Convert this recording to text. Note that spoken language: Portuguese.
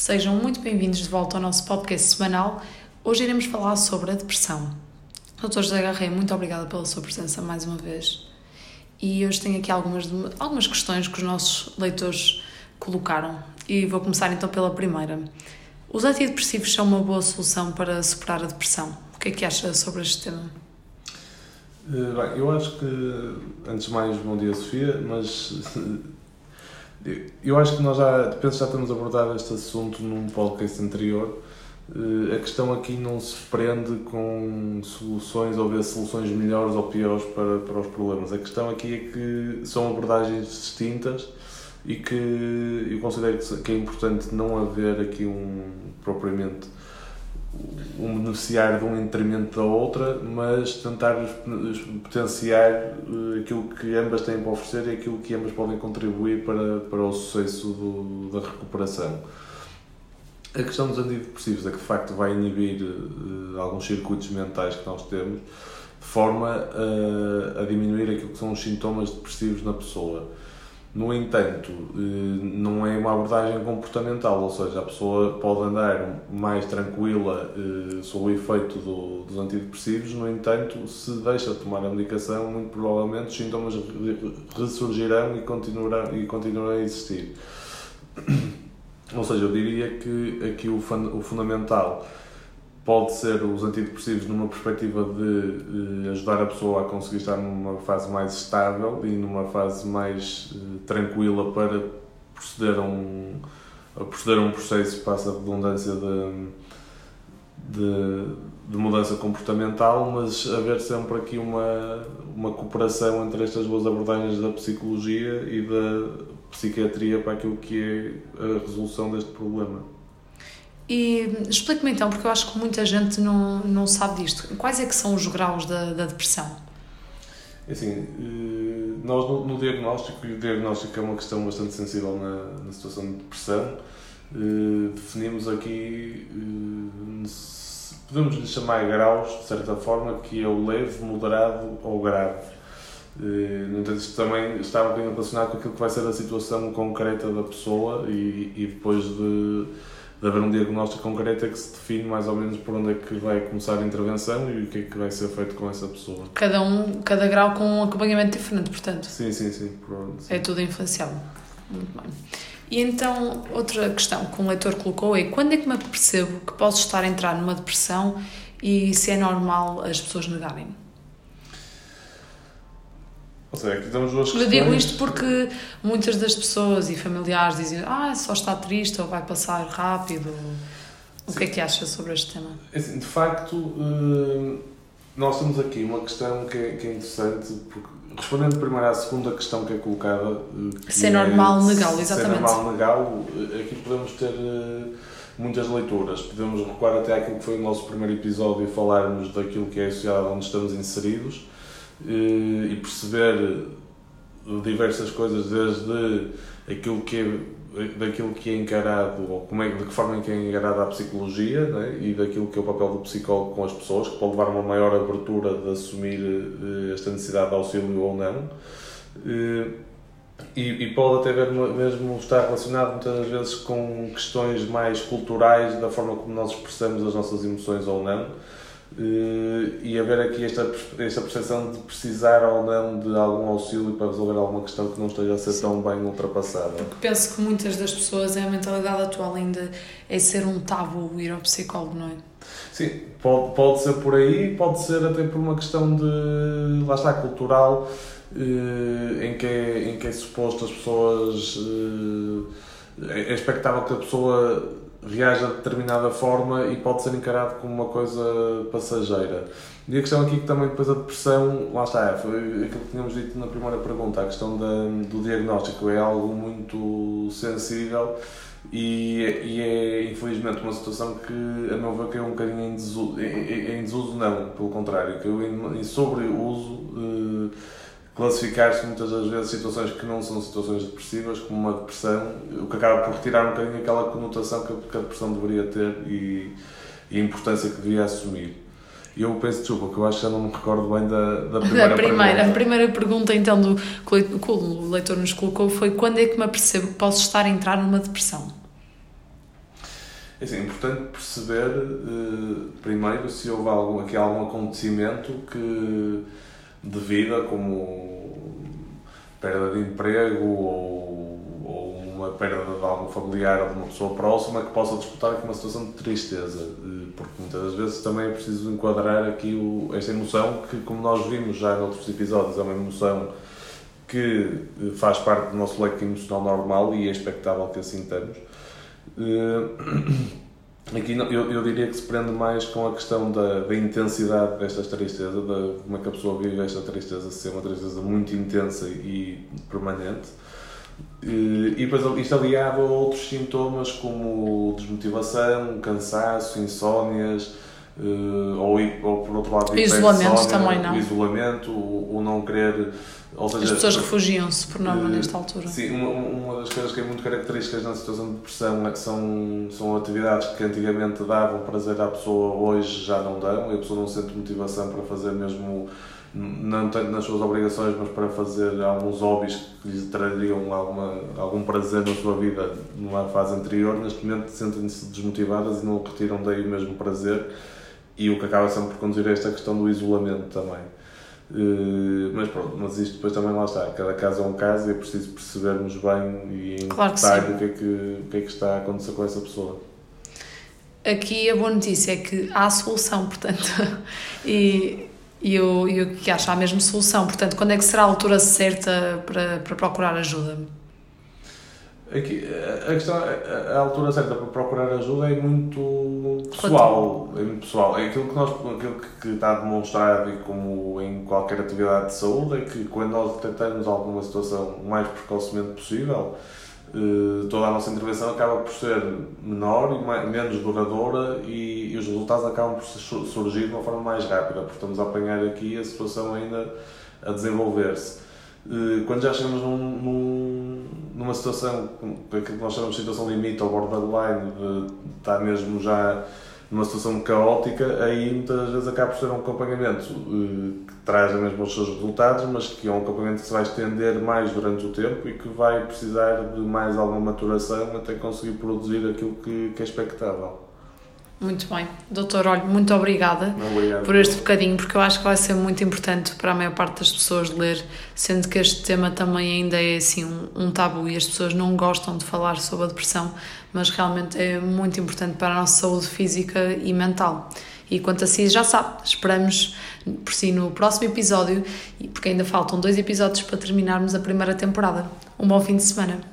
Sejam muito bem-vindos de volta ao nosso podcast semanal. Hoje iremos falar sobre a depressão. Dr. José Garré, muito obrigada pela sua presença mais uma vez. E hoje tenho aqui algumas, algumas questões que os nossos leitores colocaram. E vou começar então pela primeira. Os antidepressivos são uma boa solução para superar a depressão? O que é que acha sobre este tema? Eh, bem, eu acho que, antes de mais, bom dia Sofia, mas eu acho que nós já, penso já estamos a abordar este assunto num podcast anterior. Eh, a questão aqui não se prende com soluções ou ver soluções melhores ou piores para, para os problemas. A questão aqui é que são abordagens distintas e que eu considero que é importante não haver aqui um propriamente um beneficiar de um em detrimento da outra, mas tentar potenciar eh, aquilo que ambas têm para oferecer e aquilo que ambas podem contribuir para, para o sucesso do, da recuperação. A questão dos antidepressivos é que de facto vai inibir uh, alguns circuitos mentais que nós temos de forma a, a diminuir aquilo que são os sintomas depressivos na pessoa. No entanto, eh, não é uma abordagem comportamental, ou seja, a pessoa pode andar mais tranquila eh, sob o efeito do, dos antidepressivos, no entanto, se deixa de tomar a medicação, muito provavelmente os sintomas ressurgirão e continuarão, e continuarão a existir. Ou seja, eu diria que aqui o, o fundamental pode ser os antidepressivos numa perspectiva de uh, ajudar a pessoa a conseguir estar numa fase mais estável e numa fase mais uh, tranquila para proceder a um, a proceder a um processo, passa a redundância de, de, de, mudança comportamental, mas haver sempre aqui uma, uma cooperação entre estas duas abordagens da psicologia e da psiquiatria para aquilo que é a resolução deste problema. E explique-me então, porque eu acho que muita gente não, não sabe disto. Quais é que são os graus da, da depressão? É assim, eh, nós no, no, diagnóstico, e o diagnóstico é uma questão bastante sensível na, na situação de depressão, eh, definimos aqui, eh, podemos lhe chamar graus, de certa forma, que é o leve, moderado ou grave. No entanto, isto também está um bocadinho relacionado com aquilo que vai ser a situação concreta da pessoa e, e depois de de haver um diagnóstico concreto é que se define mais ou menos por onde é que vai começar a intervenção e o que é que vai ser feito com essa pessoa. Cada um, cada grau com um acompanhamento diferente, portanto. Sim, sim, sim. sim. É tudo influenciável. Muito bem. E então, outra questão que um leitor colocou é quando é que me percebo que posso estar a entrar numa depressão e se é normal as pessoas negarem? Ou seja, aqui temos duas questões. Eu digo isto porque muitas das pessoas e familiares dizem ah, só está triste ou vai passar rápido. O Sim. que é que acha sobre este tema? É assim, de facto, eh, nós temos aqui uma questão que é, que é interessante, porque respondendo primeiro à segunda questão que é colocada... Eh, que se é normal negá-lo, exatamente. Se é normal negá-lo, eh, aqui podemos ter muitas leituras. Podemos recuar até àquilo que foi o nosso primeiro episódio e falarmos daquilo que é a sociedade onde estamos inseridos e perceber diversas coisas, desde aquilo que é, daquilo que é encarado, ou como é, de que forma é que é encarada a psicologia né, e daquilo que é o papel do psicólogo com as pessoas, que pode levar a uma maior abertura de assumir eh, esta necessidade de auxílio ou não. E, e pode até mesmo estar relacionado muitas vezes com questões mais culturais, da forma como nós expressamos as nossas emoções ou não e haver aqui esta, esta percepção de precisar ou não de algum auxílio para resolver alguma questão que não esteja a ser Sim. tão bem ultrapassada. Porque penso que muitas das pessoas, é a mentalidade atual ainda é ser um tabu ir ao psicólogo, não é? Sim, pode, pode ser por aí, pode ser até por uma questão de, lá está, cultural, uh, em, que é, em que é suposto as pessoas. Uh, é expectável que a pessoa reage de determinada forma e pode ser encarado como uma coisa passageira. E a questão aqui que também depois a depressão, lá está, foi aquilo que tínhamos dito na primeira pergunta, a questão da, do diagnóstico é algo muito sensível e, e é infelizmente uma situação que a meu ver caiu um bocadinho em desuso, em, em desuso não, pelo contrário, caiu em, em sobreuso eh, classificar-se muitas das vezes situações que não são situações depressivas como uma depressão, o que acaba por retirar um bocadinho aquela conotação que a depressão deveria ter e, e a importância que devia assumir. E eu penso, desculpa, que eu acho que já não me recordo bem da, da primeira, primeira pergunta. A primeira pergunta, então, do, que o leitor nos colocou foi quando é que me apercebo que posso estar a entrar numa depressão? É assim, é importante perceber, uh, primeiro, se houve algum, aqui algum acontecimento que, de vida, como perda de emprego ou, ou uma perda de algum familiar ou de uma pessoa próxima que possa disputar com uma situação de tristeza. Porque muitas das vezes também é preciso enquadrar aqui o, esta emoção que, como nós vimos já em outros episódios, é uma emoção que eh, faz parte do nosso leque emocional normal e é expectável que assim tenhamos. Aqui eu, eu diria que se prende mais com a questão da, da intensidade desta tristeza, de como é que a pessoa vive esta tristeza, se é uma tristeza muito intensa e permanente. Uh, e depois isto aliado a outros sintomas como desmotivação, cansaço, insónias, uh, ou, ou por outro lado, isolamento também não. O isolamento, o, o não querer Seja, As pessoas refugiam-se por norma uh, nesta altura. Sim, uma, uma das coisas que é muito características na situação de depressão é que são, são atividades que antigamente davam prazer à pessoa, hoje já não dão, e a pessoa não sente motivação para fazer mesmo, não tanto nas suas obrigações, mas para fazer alguns hobbies que lhe trariam alguma, algum prazer na sua vida numa fase anterior. Neste momento sentem-se desmotivadas e não retiram daí o mesmo prazer, e o que acaba sempre por conduzir a esta questão do isolamento também. Uh, mas pronto, mas isto depois também lá está, cada caso é um caso e é preciso percebermos bem e em claro detalhe o que, é que, o que é que está a acontecer com essa pessoa. Aqui a boa notícia é que há solução, portanto, e, e eu, eu que acho há mesmo solução, portanto, quando é que será a altura certa para, para procurar ajuda? Aqui, a questão, a, a altura certa para procurar ajuda é muito pessoal, é muito pessoal. É aquilo que, nós, aquilo que está demonstrado e como em qualquer atividade de saúde é que quando nós detectamos alguma situação o mais precocemente possível, eh, toda a nossa intervenção acaba por ser menor e mais, menos duradoura e, e, os resultados acabam por surgir de uma forma mais rápida, porque estamos a apanhar aqui a situação ainda a desenvolver-se. Eh, quando já chegamos num, num, numa situação, aquilo que nós chamamos de situação limite ou borderline, de estar mesmo já numa situação caótica, aí muitas vezes acaba por ser um acompanhamento eh, que traz mesmo os seus resultados, mas que é um acompanhamento que se vai estender mais durante o tempo e que vai precisar de mais alguma maturação até conseguir produzir aquilo que, que é expectável. Muito bem. Doutor, olha, muito obrigada Obrigado. por este bocadinho, porque eu acho que vai ser muito importante para a maior parte das pessoas ler, sendo que este tema também ainda é assim um, um tabu e as pessoas não gostam de falar sobre a depressão, mas realmente é muito importante para a nossa saúde física e mental. E quanto a si, já sabe, esperamos por si no próximo episódio, porque ainda faltam dois episódios para terminarmos a primeira temporada. Um bom fim de semana.